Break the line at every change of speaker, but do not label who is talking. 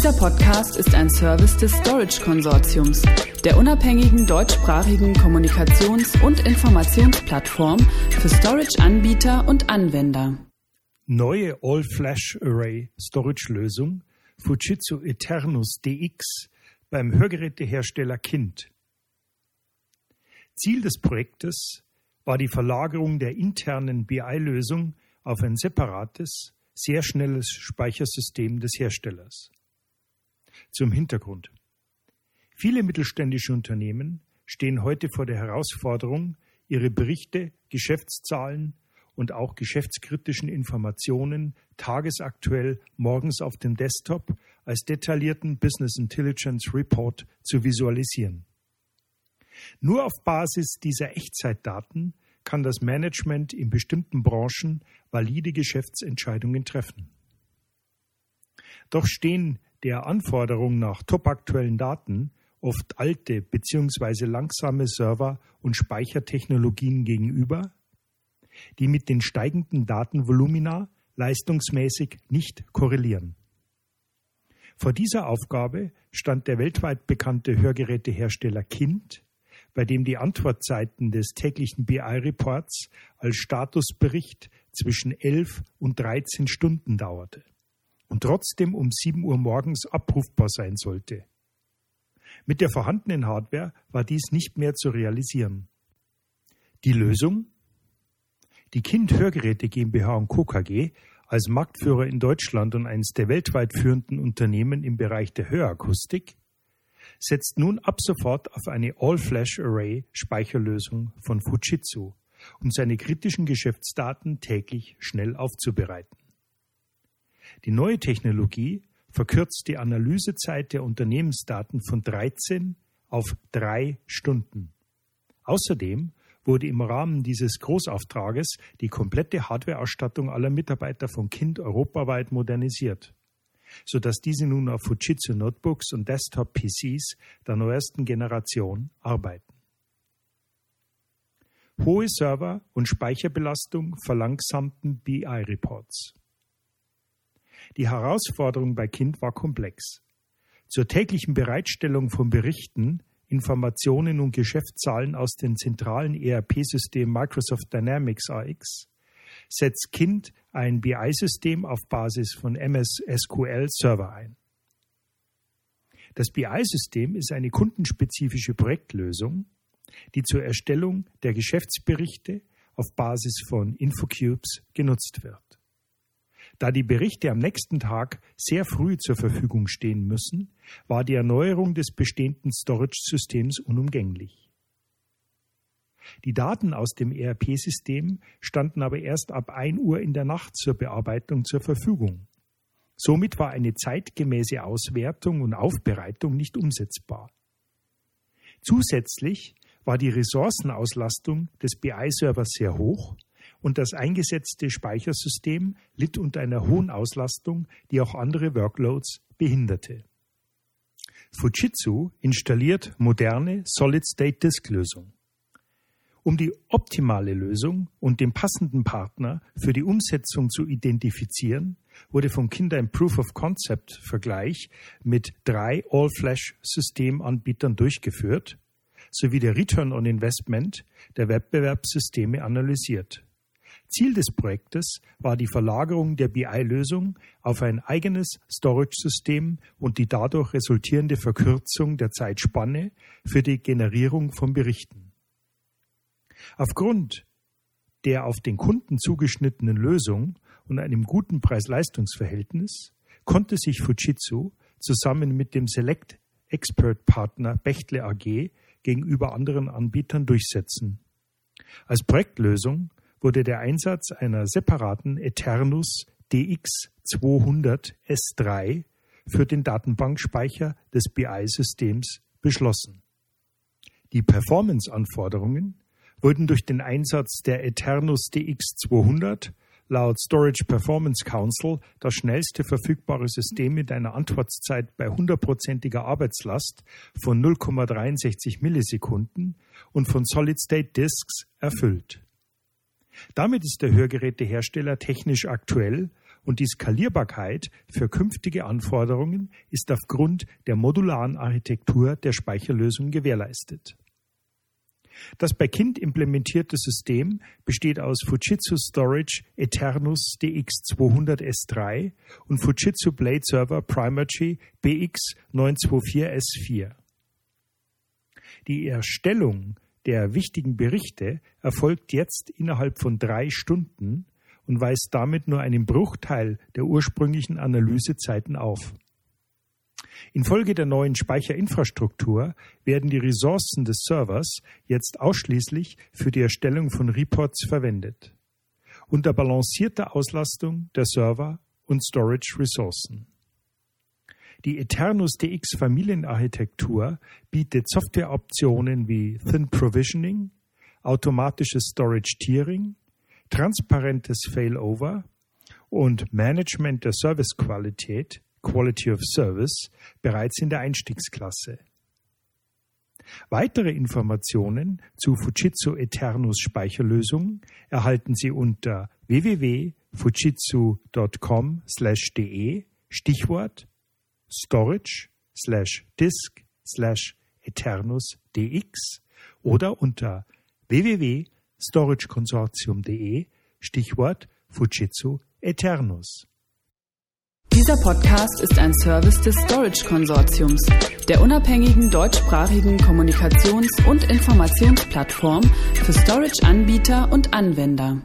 Dieser Podcast ist ein Service des Storage Konsortiums, der unabhängigen deutschsprachigen Kommunikations- und Informationsplattform für Storage-Anbieter und Anwender.
Neue All-Flash-Array Storage-Lösung Fujitsu Eternus DX beim Hörgerätehersteller Kind. Ziel des Projektes war die Verlagerung der internen BI-Lösung auf ein separates, sehr schnelles Speichersystem des Herstellers. Zum Hintergrund. Viele mittelständische Unternehmen stehen heute vor der Herausforderung, ihre Berichte, Geschäftszahlen und auch geschäftskritischen Informationen tagesaktuell morgens auf dem Desktop als detaillierten Business Intelligence Report zu visualisieren. Nur auf Basis dieser Echtzeitdaten kann das Management in bestimmten Branchen valide Geschäftsentscheidungen treffen. Doch stehen der Anforderung nach topaktuellen Daten oft alte bzw. langsame Server- und Speichertechnologien gegenüber, die mit den steigenden Datenvolumina leistungsmäßig nicht korrelieren. Vor dieser Aufgabe stand der weltweit bekannte Hörgerätehersteller Kind, bei dem die Antwortzeiten des täglichen BI-Reports als Statusbericht zwischen 11 und 13 Stunden dauerte und trotzdem um 7 Uhr morgens abrufbar sein sollte. Mit der vorhandenen Hardware war dies nicht mehr zu realisieren. Die Lösung? Die Kind Hörgeräte GmbH und Co. KG als Marktführer in Deutschland und eines der weltweit führenden Unternehmen im Bereich der Hörakustik setzt nun ab sofort auf eine All-Flash-Array-Speicherlösung von Fujitsu, um seine kritischen Geschäftsdaten täglich schnell aufzubereiten. Die neue Technologie verkürzt die Analysezeit der Unternehmensdaten von 13 auf drei Stunden. Außerdem wurde im Rahmen dieses Großauftrages die komplette Hardwareausstattung aller Mitarbeiter von Kind europaweit modernisiert, sodass diese nun auf Fujitsu Notebooks und Desktop-PCs der neuesten Generation arbeiten. Hohe Server- und Speicherbelastung verlangsamten BI-Reports. Die Herausforderung bei Kind war komplex. Zur täglichen Bereitstellung von Berichten, Informationen und Geschäftszahlen aus den zentralen ERP-Systemen Microsoft Dynamics AX setzt Kind ein BI-System auf Basis von MS SQL Server ein. Das BI-System ist eine kundenspezifische Projektlösung, die zur Erstellung der Geschäftsberichte auf Basis von Infocubes genutzt wird. Da die Berichte am nächsten Tag sehr früh zur Verfügung stehen müssen, war die Erneuerung des bestehenden Storage-Systems unumgänglich. Die Daten aus dem ERP-System standen aber erst ab 1 Uhr in der Nacht zur Bearbeitung zur Verfügung. Somit war eine zeitgemäße Auswertung und Aufbereitung nicht umsetzbar. Zusätzlich war die Ressourcenauslastung des BI-Servers sehr hoch und das eingesetzte Speichersystem litt unter einer hohen Auslastung, die auch andere Workloads behinderte. Fujitsu installiert moderne Solid-State-Disk-Lösung. Um die optimale Lösung und den passenden Partner für die Umsetzung zu identifizieren, wurde von Kinder ein Proof of Concept Vergleich mit drei All-Flash-Systemanbietern durchgeführt, sowie der Return on Investment der Wettbewerbssysteme analysiert. Ziel des Projektes war die Verlagerung der BI-Lösung auf ein eigenes Storage-System und die dadurch resultierende Verkürzung der Zeitspanne für die Generierung von Berichten. Aufgrund der auf den Kunden zugeschnittenen Lösung und einem guten Preis-Leistungs-Verhältnis konnte sich Fujitsu zusammen mit dem Select Expert Partner Bechtle AG gegenüber anderen Anbietern durchsetzen. Als Projektlösung wurde der Einsatz einer separaten Eternus DX200 S3 für den Datenbankspeicher des BI-Systems beschlossen. Die Performance-Anforderungen wurden durch den Einsatz der Eternus DX200 laut Storage Performance Council das schnellste verfügbare System mit einer Antwortzeit bei hundertprozentiger Arbeitslast von 0,63 Millisekunden und von Solid-State Disks erfüllt. Damit ist der Hörgerätehersteller technisch aktuell und die Skalierbarkeit für künftige Anforderungen ist aufgrund der modularen Architektur der Speicherlösung gewährleistet. Das bei Kind implementierte System besteht aus Fujitsu Storage Eternus DX200S3 und Fujitsu Blade Server Primacy BX924S4. Die Erstellung der wichtigen Berichte erfolgt jetzt innerhalb von drei Stunden und weist damit nur einen Bruchteil der ursprünglichen Analysezeiten auf. Infolge der neuen Speicherinfrastruktur werden die Ressourcen des Servers jetzt ausschließlich für die Erstellung von Reports verwendet, unter balancierter Auslastung der Server und Storage-Ressourcen. Die Eternus DX Familienarchitektur bietet Softwareoptionen wie Thin Provisioning, automatisches Storage Tiering, transparentes Failover und Management der Servicequalität Quality of Service bereits in der Einstiegsklasse. Weitere Informationen zu Fujitsu Eternus Speicherlösung erhalten Sie unter www.fujitsu.com/de Stichwort storage slash disk slash eternus dx oder unter www.storageconsortium.de Stichwort Fujitsu Eternus.
Dieser Podcast ist ein Service des Storage Konsortiums, der unabhängigen deutschsprachigen Kommunikations- und Informationsplattform für Storage-Anbieter und Anwender.